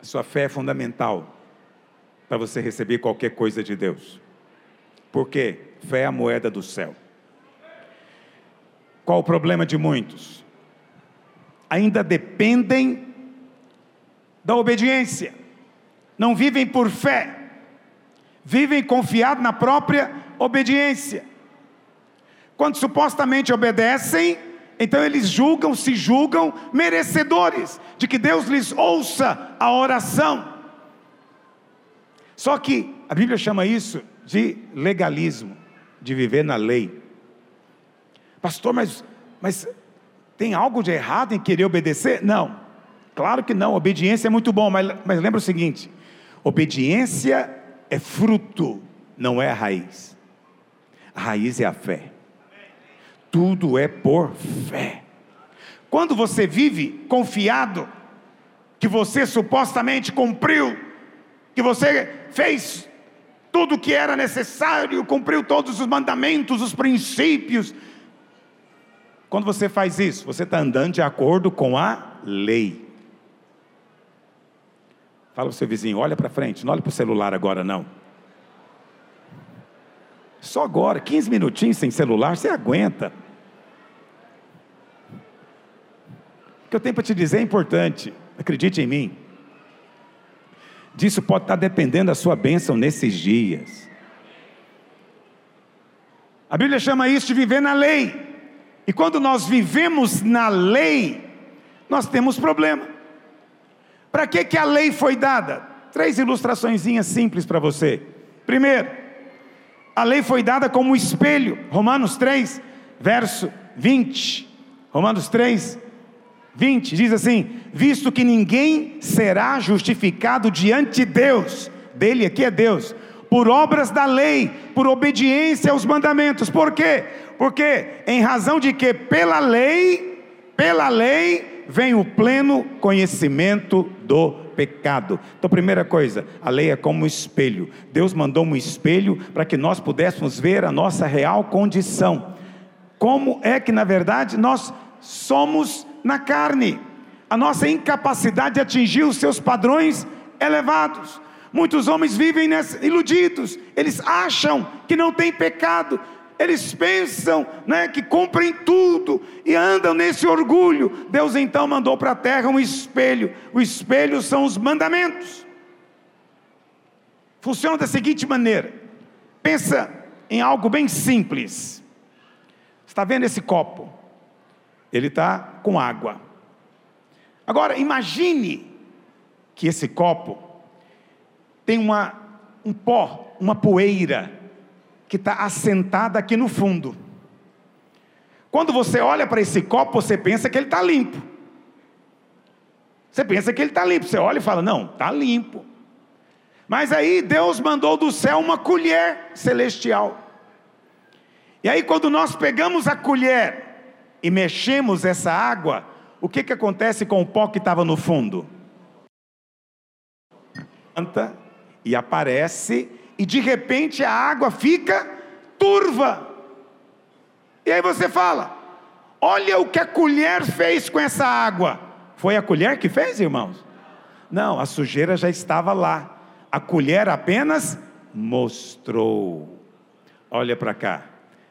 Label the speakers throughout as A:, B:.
A: A sua fé é fundamental para você receber qualquer coisa de Deus. Por quê? Fé é a moeda do céu. Qual o problema de muitos? Ainda dependem da obediência, não vivem por fé, vivem confiados na própria obediência. Quando supostamente obedecem, então eles julgam, se julgam merecedores de que Deus lhes ouça a oração. Só que a Bíblia chama isso de legalismo, de viver na lei. Pastor, mas, mas tem algo de errado em querer obedecer? Não, claro que não, obediência é muito bom, mas, mas lembra o seguinte: obediência é fruto, não é a raiz. A raiz é a fé. Tudo é por fé. Quando você vive confiado que você supostamente cumpriu, que você fez tudo o que era necessário, cumpriu todos os mandamentos, os princípios. Quando você faz isso, você está andando de acordo com a lei. Fala para o seu vizinho, olha para frente, não olha para o celular agora não. Só agora, 15 minutinhos sem celular, você aguenta. O que eu tenho para te dizer é importante, acredite em mim. Disso pode estar dependendo a sua bênção nesses dias. A Bíblia chama isso de viver na lei. E quando nós vivemos na lei, nós temos problema. Para que, que a lei foi dada? Três ilustrações simples para você. Primeiro, a lei foi dada como espelho. Romanos 3, verso 20. Romanos 3, 20 diz assim: Visto que ninguém será justificado diante de Deus, dele aqui é Deus, por obras da lei, por obediência aos mandamentos. Por quê? Porque em razão de que pela lei, pela lei vem o pleno conhecimento do pecado. Então, primeira coisa, a lei é como um espelho. Deus mandou um espelho para que nós pudéssemos ver a nossa real condição. Como é que na verdade nós somos na carne, a nossa incapacidade de atingir os seus padrões elevados. Muitos homens vivem iludidos, eles acham que não tem pecado, eles pensam né, que cumprem tudo e andam nesse orgulho. Deus então mandou para a terra um espelho, o espelho são os mandamentos. Funciona da seguinte maneira: pensa em algo bem simples. Está vendo esse copo? Ele está com água. Agora, imagine que esse copo tem uma, um pó, uma poeira, que está assentada aqui no fundo. Quando você olha para esse copo, você pensa que ele está limpo. Você pensa que ele está limpo. Você olha e fala: Não, está limpo. Mas aí Deus mandou do céu uma colher celestial. E aí, quando nós pegamos a colher e mexemos essa água, o que, que acontece com o pó que estava no fundo? Canta e aparece, e de repente a água fica turva. E aí você fala: olha o que a colher fez com essa água. Foi a colher que fez, irmãos? Não, a sujeira já estava lá. A colher apenas mostrou. Olha para cá.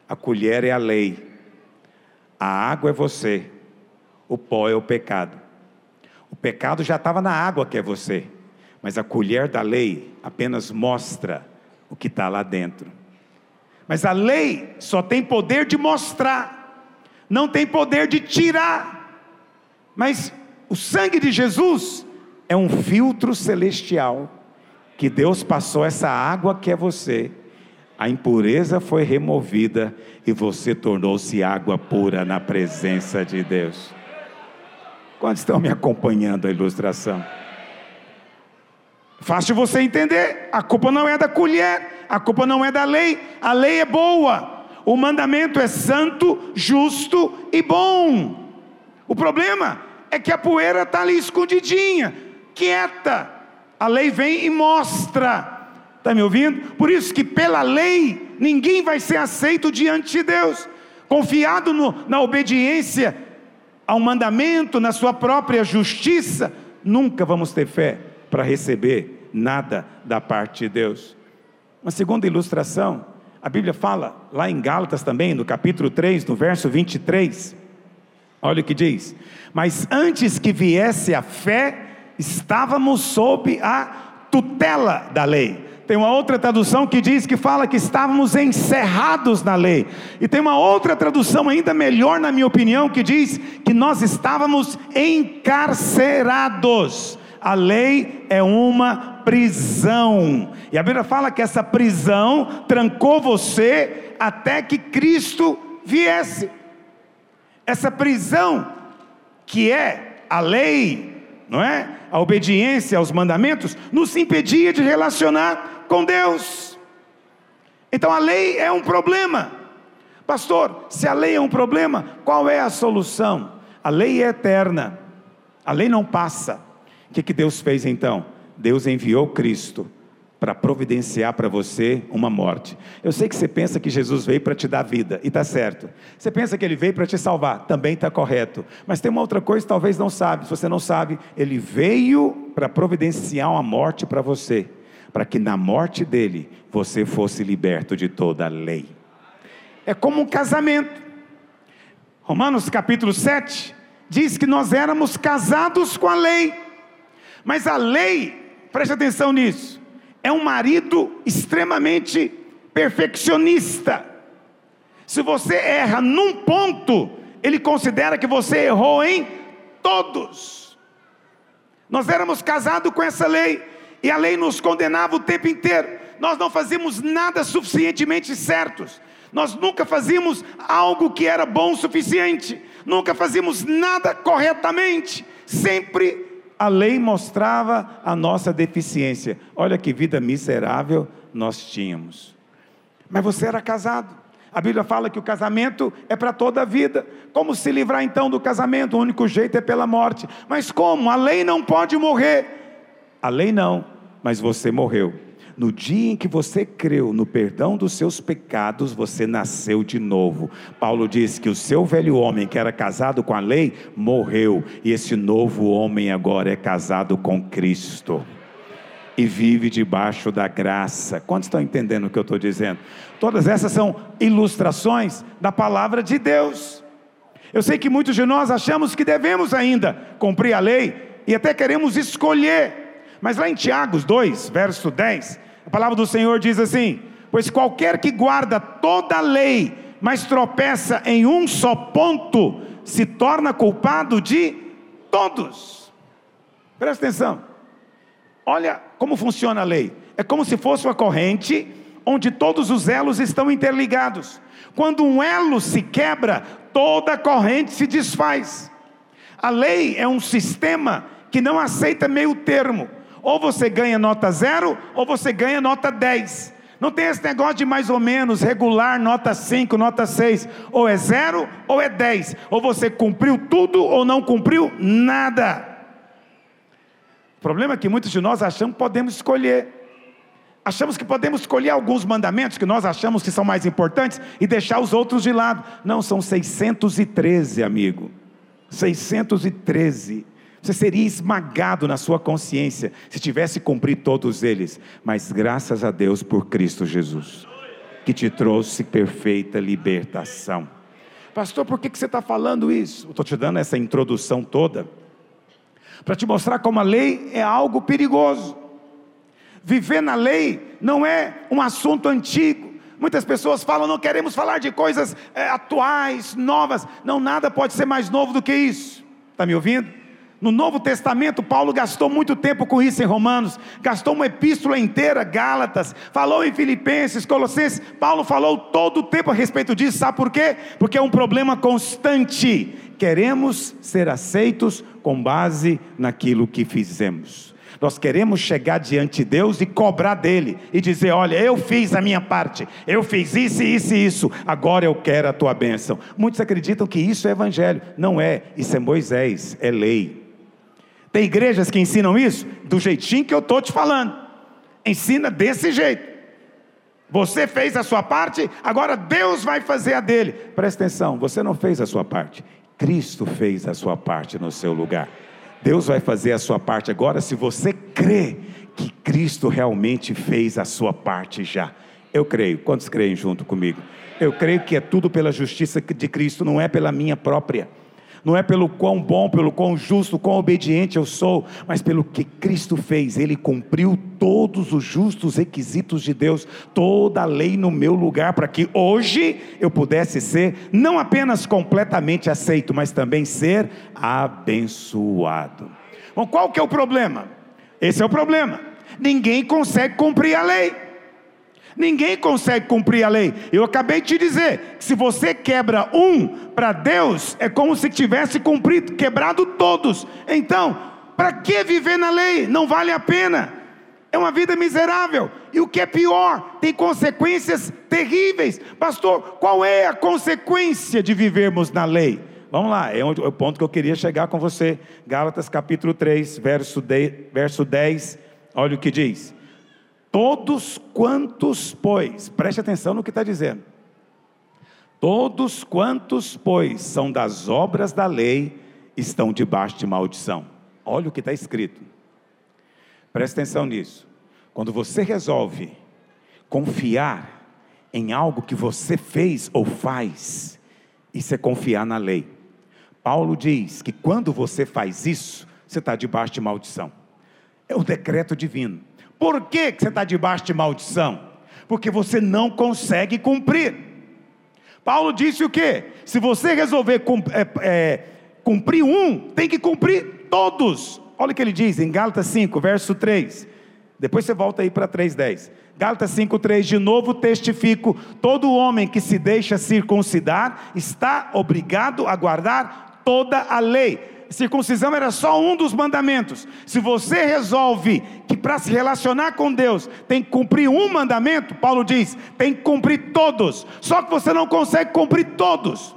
A: A colher é a lei. A água é você, o pó é o pecado. O pecado já estava na água que é você, mas a colher da lei apenas mostra o que está lá dentro. Mas a lei só tem poder de mostrar, não tem poder de tirar. Mas o sangue de Jesus é um filtro celestial que Deus passou essa água que é você a impureza foi removida e você tornou-se água pura na presença de Deus. Quantos estão me acompanhando a ilustração? Fácil você entender, a culpa não é da colher, a culpa não é da lei, a lei é boa, o mandamento é santo, justo e bom. O problema é que a poeira está ali escondidinha, quieta. A lei vem e mostra Está me ouvindo? Por isso que pela lei ninguém vai ser aceito diante de Deus. Confiado no, na obediência ao mandamento, na sua própria justiça, nunca vamos ter fé. para receber nada da parte de Deus. Uma segunda ilustração, a Bíblia fala lá em Gálatas também, no capítulo 3, no verso 23. Olha o que diz: Mas antes que viesse a fé, estávamos sob a tutela da lei. Tem uma outra tradução que diz que fala que estávamos encerrados na lei. E tem uma outra tradução ainda melhor, na minha opinião, que diz que nós estávamos encarcerados. A lei é uma prisão. E a Bíblia fala que essa prisão trancou você até que Cristo viesse. Essa prisão que é a lei, não é? A obediência aos mandamentos nos impedia de relacionar com Deus. Então a lei é um problema. Pastor, se a lei é um problema, qual é a solução? A lei é eterna, a lei não passa. O que, que Deus fez então? Deus enviou Cristo para providenciar para você uma morte. Eu sei que você pensa que Jesus veio para te dar vida, e está certo. Você pensa que ele veio para te salvar, também está correto. Mas tem uma outra coisa que talvez não sabe. Se você não sabe, ele veio para providenciar uma morte para você para que na morte dele você fosse liberto de toda a lei. É como um casamento. Romanos capítulo 7 diz que nós éramos casados com a lei, mas a lei, preste atenção nisso, é um marido extremamente perfeccionista. Se você erra num ponto, ele considera que você errou em todos. Nós éramos casados com essa lei, e a lei nos condenava o tempo inteiro. Nós não fazíamos nada suficientemente certos. Nós nunca fazíamos algo que era bom o suficiente. Nunca fazíamos nada corretamente. Sempre a lei mostrava a nossa deficiência. Olha que vida miserável nós tínhamos. Mas você era casado. A Bíblia fala que o casamento é para toda a vida. Como se livrar então do casamento? O único jeito é pela morte. Mas como? A lei não pode morrer. A lei não, mas você morreu. No dia em que você creu no perdão dos seus pecados, você nasceu de novo. Paulo diz que o seu velho homem, que era casado com a lei, morreu, e esse novo homem agora é casado com Cristo e vive debaixo da graça. Quantos estão entendendo o que eu estou dizendo? Todas essas são ilustrações da palavra de Deus. Eu sei que muitos de nós achamos que devemos ainda cumprir a lei e até queremos escolher mas lá em Tiago 2, verso 10, a palavra do Senhor diz assim: Pois qualquer que guarda toda a lei, mas tropeça em um só ponto, se torna culpado de todos. Presta atenção. Olha como funciona a lei. É como se fosse uma corrente onde todos os elos estão interligados. Quando um elo se quebra, toda a corrente se desfaz. A lei é um sistema que não aceita meio termo. Ou você ganha nota zero, ou você ganha nota 10. Não tem esse negócio de mais ou menos, regular, nota 5, nota 6. Ou é zero, ou é 10. Ou você cumpriu tudo, ou não cumpriu nada. O problema é que muitos de nós achamos que podemos escolher. Achamos que podemos escolher alguns mandamentos que nós achamos que são mais importantes e deixar os outros de lado. Não, são 613, amigo. 613. Você seria esmagado na sua consciência se tivesse cumprido todos eles. Mas graças a Deus por Cristo Jesus, que te trouxe perfeita libertação. Pastor, por que você está falando isso? Estou te dando essa introdução toda para te mostrar como a lei é algo perigoso. Viver na lei não é um assunto antigo. Muitas pessoas falam, não queremos falar de coisas é, atuais, novas. Não, nada pode ser mais novo do que isso. Está me ouvindo? No Novo Testamento, Paulo gastou muito tempo com isso em Romanos, gastou uma epístola inteira, Gálatas, falou em Filipenses, Colossenses. Paulo falou todo o tempo a respeito disso, sabe por quê? Porque é um problema constante. Queremos ser aceitos com base naquilo que fizemos. Nós queremos chegar diante de Deus e cobrar dele e dizer: Olha, eu fiz a minha parte, eu fiz isso, isso e isso, agora eu quero a tua bênção. Muitos acreditam que isso é evangelho. Não é, isso é Moisés, é lei. Tem igrejas que ensinam isso do jeitinho que eu estou te falando. Ensina desse jeito. Você fez a sua parte, agora Deus vai fazer a dele. Presta atenção, você não fez a sua parte. Cristo fez a sua parte no seu lugar. Deus vai fazer a sua parte agora se você crê que Cristo realmente fez a sua parte já. Eu creio. Quantos creem junto comigo? Eu creio que é tudo pela justiça de Cristo, não é pela minha própria. Não é pelo quão bom, pelo quão justo, quão obediente eu sou, mas pelo que Cristo fez. Ele cumpriu todos os justos requisitos de Deus, toda a lei no meu lugar, para que hoje eu pudesse ser não apenas completamente aceito, mas também ser abençoado. Bom, qual que é o problema? Esse é o problema. Ninguém consegue cumprir a lei. Ninguém consegue cumprir a lei. Eu acabei de te dizer que se você quebra um para Deus, é como se tivesse cumprido, quebrado todos. Então, para que viver na lei? Não vale a pena. É uma vida miserável. E o que é pior, tem consequências terríveis. Pastor, qual é a consequência de vivermos na lei? Vamos lá, é, é o ponto que eu queria chegar com você. Gálatas capítulo 3, verso 10, verso 10 olha o que diz. Todos quantos, pois, preste atenção no que está dizendo. Todos quantos, pois, são das obras da lei, estão debaixo de maldição. Olha o que está escrito. Preste atenção nisso. Quando você resolve confiar em algo que você fez ou faz, isso é confiar na lei. Paulo diz que quando você faz isso, você está debaixo de maldição. É o decreto divino. Por que, que você está debaixo de maldição? Porque você não consegue cumprir. Paulo disse o que? Se você resolver é, é, cumprir um, tem que cumprir todos. Olha o que ele diz em Gálatas 5, verso 3. Depois você volta aí para 3,10. Gálatas 5,3, de novo testifico: todo homem que se deixa circuncidar está obrigado a guardar toda a lei circuncisão era só um dos mandamentos. Se você resolve que para se relacionar com Deus tem que cumprir um mandamento, Paulo diz, tem que cumprir todos. Só que você não consegue cumprir todos.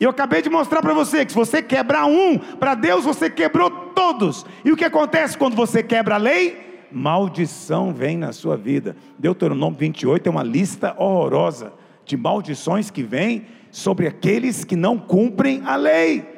A: E eu acabei de mostrar para você que se você quebrar um, para Deus você quebrou todos. E o que acontece quando você quebra a lei? Maldição vem na sua vida. Deuteronômio 28 é uma lista horrorosa de maldições que vêm sobre aqueles que não cumprem a lei.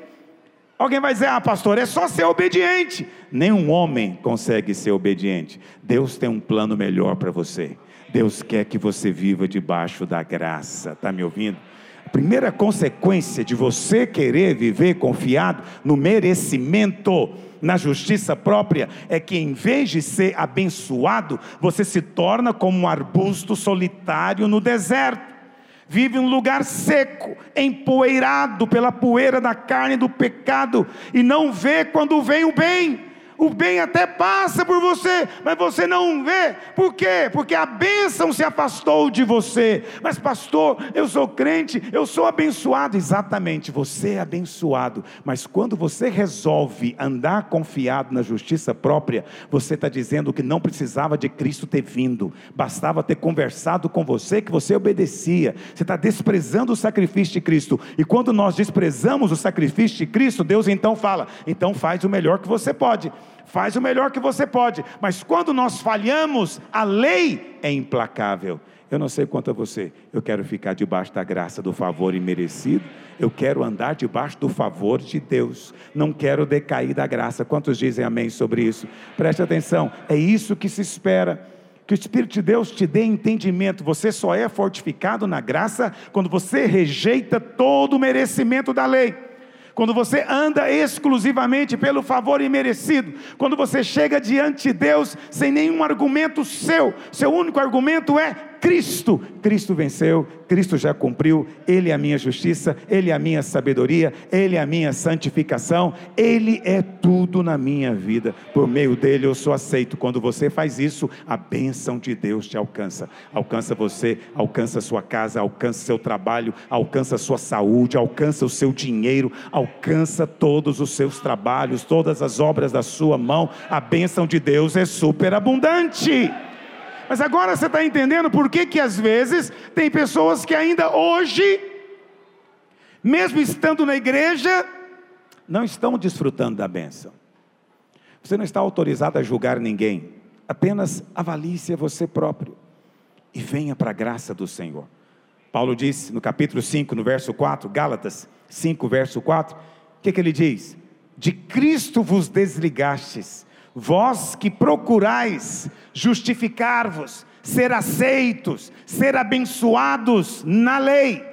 A: Alguém vai dizer, ah, pastor, é só ser obediente. Nenhum homem consegue ser obediente. Deus tem um plano melhor para você. Deus quer que você viva debaixo da graça. Está me ouvindo? A primeira consequência de você querer viver confiado no merecimento, na justiça própria, é que em vez de ser abençoado, você se torna como um arbusto solitário no deserto vive um lugar seco, empoeirado pela poeira da carne do pecado, e não vê quando vem o bem o bem até passa por você, mas você não vê. Por quê? Porque a bênção se afastou de você. Mas, pastor, eu sou crente, eu sou abençoado. Exatamente, você é abençoado. Mas quando você resolve andar confiado na justiça própria, você está dizendo que não precisava de Cristo ter vindo, bastava ter conversado com você, que você obedecia. Você está desprezando o sacrifício de Cristo. E quando nós desprezamos o sacrifício de Cristo, Deus então fala: então faz o melhor que você pode faz o melhor que você pode, mas quando nós falhamos, a lei é implacável. Eu não sei quanto a você, eu quero ficar debaixo da graça do favor imerecido, eu quero andar debaixo do favor de Deus, não quero decair da graça. Quantos dizem amém sobre isso? Preste atenção, é isso que se espera. Que o Espírito de Deus te dê entendimento. Você só é fortificado na graça quando você rejeita todo o merecimento da lei quando você anda exclusivamente pelo favor imerecido, quando você chega diante de Deus sem nenhum argumento seu, seu único argumento é Cristo. Cristo venceu, Cristo já cumpriu, Ele é a minha justiça, Ele é a minha sabedoria, Ele é a minha santificação, Ele é tudo na minha vida. Por meio dele eu sou aceito. Quando você faz isso, a bênção de Deus te alcança. Alcança você, alcança sua casa, alcança seu trabalho, alcança sua saúde, alcança o seu dinheiro, alcança todos os seus trabalhos, todas as obras da sua mão. A bênção de Deus é superabundante. Mas agora você está entendendo por que, que às vezes tem pessoas que ainda hoje, mesmo estando na igreja, não estão desfrutando da bênção. Você não está autorizado a julgar ninguém, apenas avalie-se a você próprio e venha para a graça do Senhor. Paulo disse no capítulo 5, no verso 4, Gálatas 5, verso 4, o que, que ele diz? de Cristo vos desligastes, vós que procurais justificar-vos, ser aceitos, ser abençoados na lei.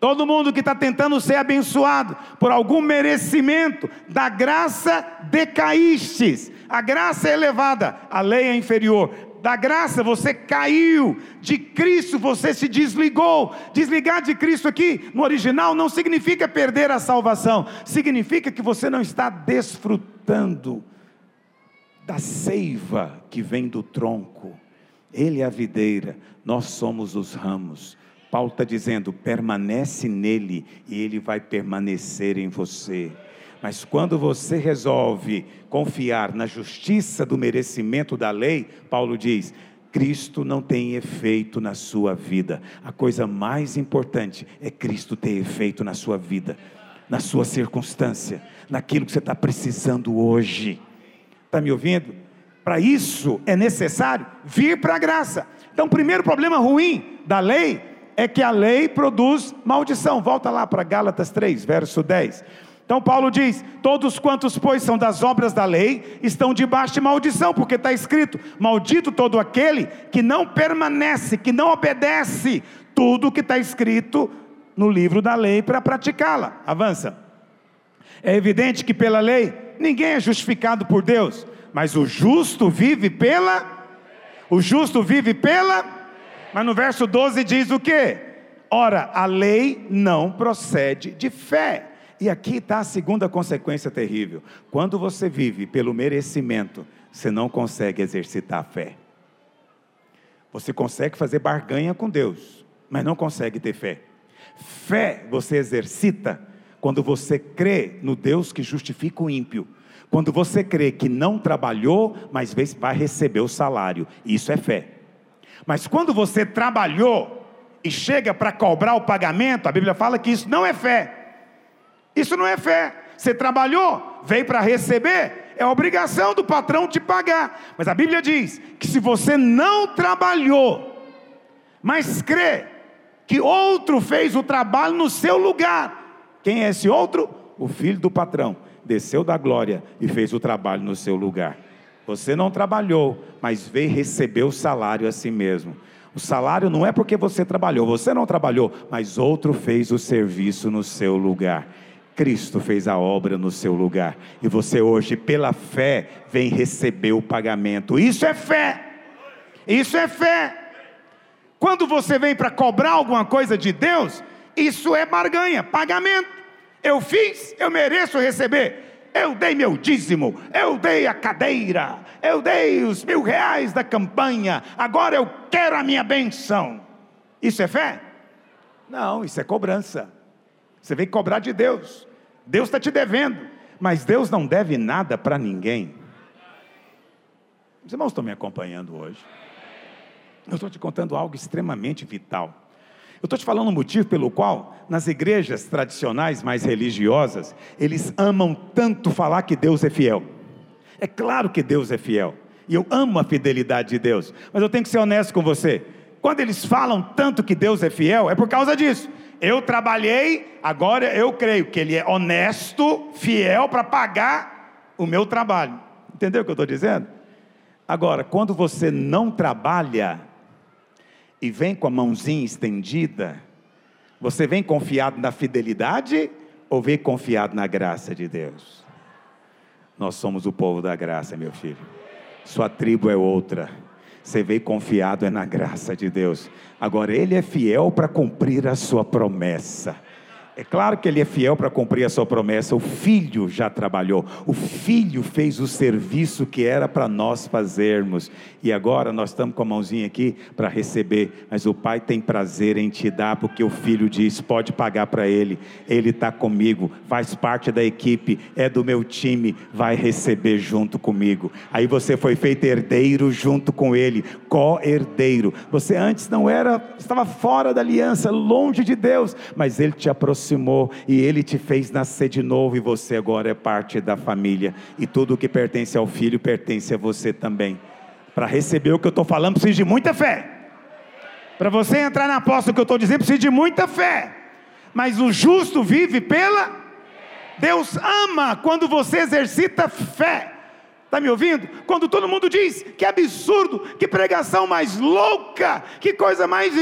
A: Todo mundo que está tentando ser abençoado por algum merecimento da graça decaístes. A graça é elevada, a lei é inferior. Da graça você caiu, de Cristo você se desligou. Desligar de Cristo aqui, no original, não significa perder a salvação, significa que você não está desfrutando da seiva que vem do tronco. Ele é a videira, nós somos os ramos. Paulo está dizendo: permanece nele e ele vai permanecer em você. Mas quando você resolve confiar na justiça do merecimento da lei, Paulo diz: Cristo não tem efeito na sua vida. A coisa mais importante é Cristo ter efeito na sua vida, na sua circunstância, naquilo que você está precisando hoje. Está me ouvindo? Para isso é necessário vir para a graça. Então, o primeiro problema ruim da lei é que a lei produz maldição. Volta lá para Gálatas 3, verso 10. Então Paulo diz: Todos quantos, pois, são das obras da lei, estão debaixo de maldição, porque está escrito: Maldito todo aquele que não permanece, que não obedece tudo que está escrito no livro da lei para praticá-la. Avança. É evidente que pela lei ninguém é justificado por Deus, mas o justo vive pela. O justo vive pela mas no verso 12 diz o que? Ora, a lei não procede de fé. E aqui está a segunda consequência terrível. Quando você vive pelo merecimento, você não consegue exercitar a fé. Você consegue fazer barganha com Deus, mas não consegue ter fé. Fé você exercita quando você crê no Deus que justifica o ímpio. Quando você crê que não trabalhou, mas vai receber o salário. Isso é fé. Mas quando você trabalhou e chega para cobrar o pagamento, a Bíblia fala que isso não é fé. Isso não é fé. Você trabalhou, veio para receber, é obrigação do patrão te pagar. Mas a Bíblia diz que se você não trabalhou, mas crê que outro fez o trabalho no seu lugar, quem é esse outro? O filho do patrão. Desceu da glória e fez o trabalho no seu lugar. Você não trabalhou, mas veio receber o salário a si mesmo. O salário não é porque você trabalhou, você não trabalhou, mas outro fez o serviço no seu lugar. Cristo fez a obra no seu lugar. E você hoje, pela fé, vem receber o pagamento. Isso é fé. Isso é fé. Quando você vem para cobrar alguma coisa de Deus, isso é barganha, pagamento. Eu fiz, eu mereço receber eu dei meu dízimo, eu dei a cadeira, eu dei os mil reais da campanha, agora eu quero a minha benção. Isso é fé? Não, isso é cobrança. Você vem cobrar de Deus. Deus está te devendo, mas Deus não deve nada para ninguém. Os irmãos estão me acompanhando hoje. Eu estou te contando algo extremamente vital. Eu estou te falando um motivo pelo qual, nas igrejas tradicionais mais religiosas, eles amam tanto falar que Deus é fiel. É claro que Deus é fiel, e eu amo a fidelidade de Deus, mas eu tenho que ser honesto com você. Quando eles falam tanto que Deus é fiel, é por causa disso. Eu trabalhei, agora eu creio que Ele é honesto, fiel para pagar o meu trabalho. Entendeu o que eu estou dizendo? Agora, quando você não trabalha, e vem com a mãozinha estendida, você vem confiado na fidelidade ou vem confiado na graça de Deus? Nós somos o povo da graça, meu filho. Sua tribo é outra. Você veio confiado é na graça de Deus. Agora ele é fiel para cumprir a sua promessa. É claro que ele é fiel para cumprir a sua promessa. O filho já trabalhou, o filho fez o serviço que era para nós fazermos. E agora nós estamos com a mãozinha aqui para receber. Mas o pai tem prazer em te dar, porque o filho diz: pode pagar para ele. Ele está comigo, faz parte da equipe, é do meu time, vai receber junto comigo. Aí você foi feito herdeiro junto com ele, co-herdeiro. Você antes não era, estava fora da aliança, longe de Deus, mas ele te aproximou aproximou e Ele te fez nascer de novo e você agora é parte da família. E tudo que pertence ao Filho pertence a você também. Para receber o que eu estou falando, precisa de muita fé. Para você entrar na aposta que eu estou dizendo, precisa de muita fé. Mas o justo vive pela. Deus ama quando você exercita fé. Está me ouvindo? Quando todo mundo diz que absurdo, que pregação mais louca, que coisa mais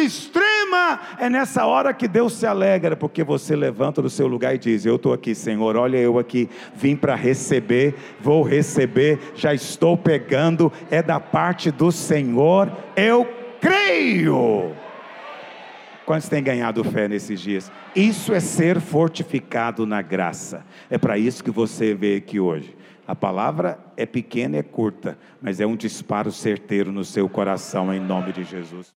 A: é nessa hora que Deus se alegra, porque você levanta do seu lugar e diz: Eu estou aqui, Senhor, olha eu aqui, vim para receber, vou receber, já estou pegando, é da parte do Senhor, eu creio. Quantos têm ganhado fé nesses dias? Isso é ser fortificado na graça. É para isso que você vê aqui hoje. A palavra é pequena e é curta, mas é um disparo certeiro no seu coração, em nome de Jesus.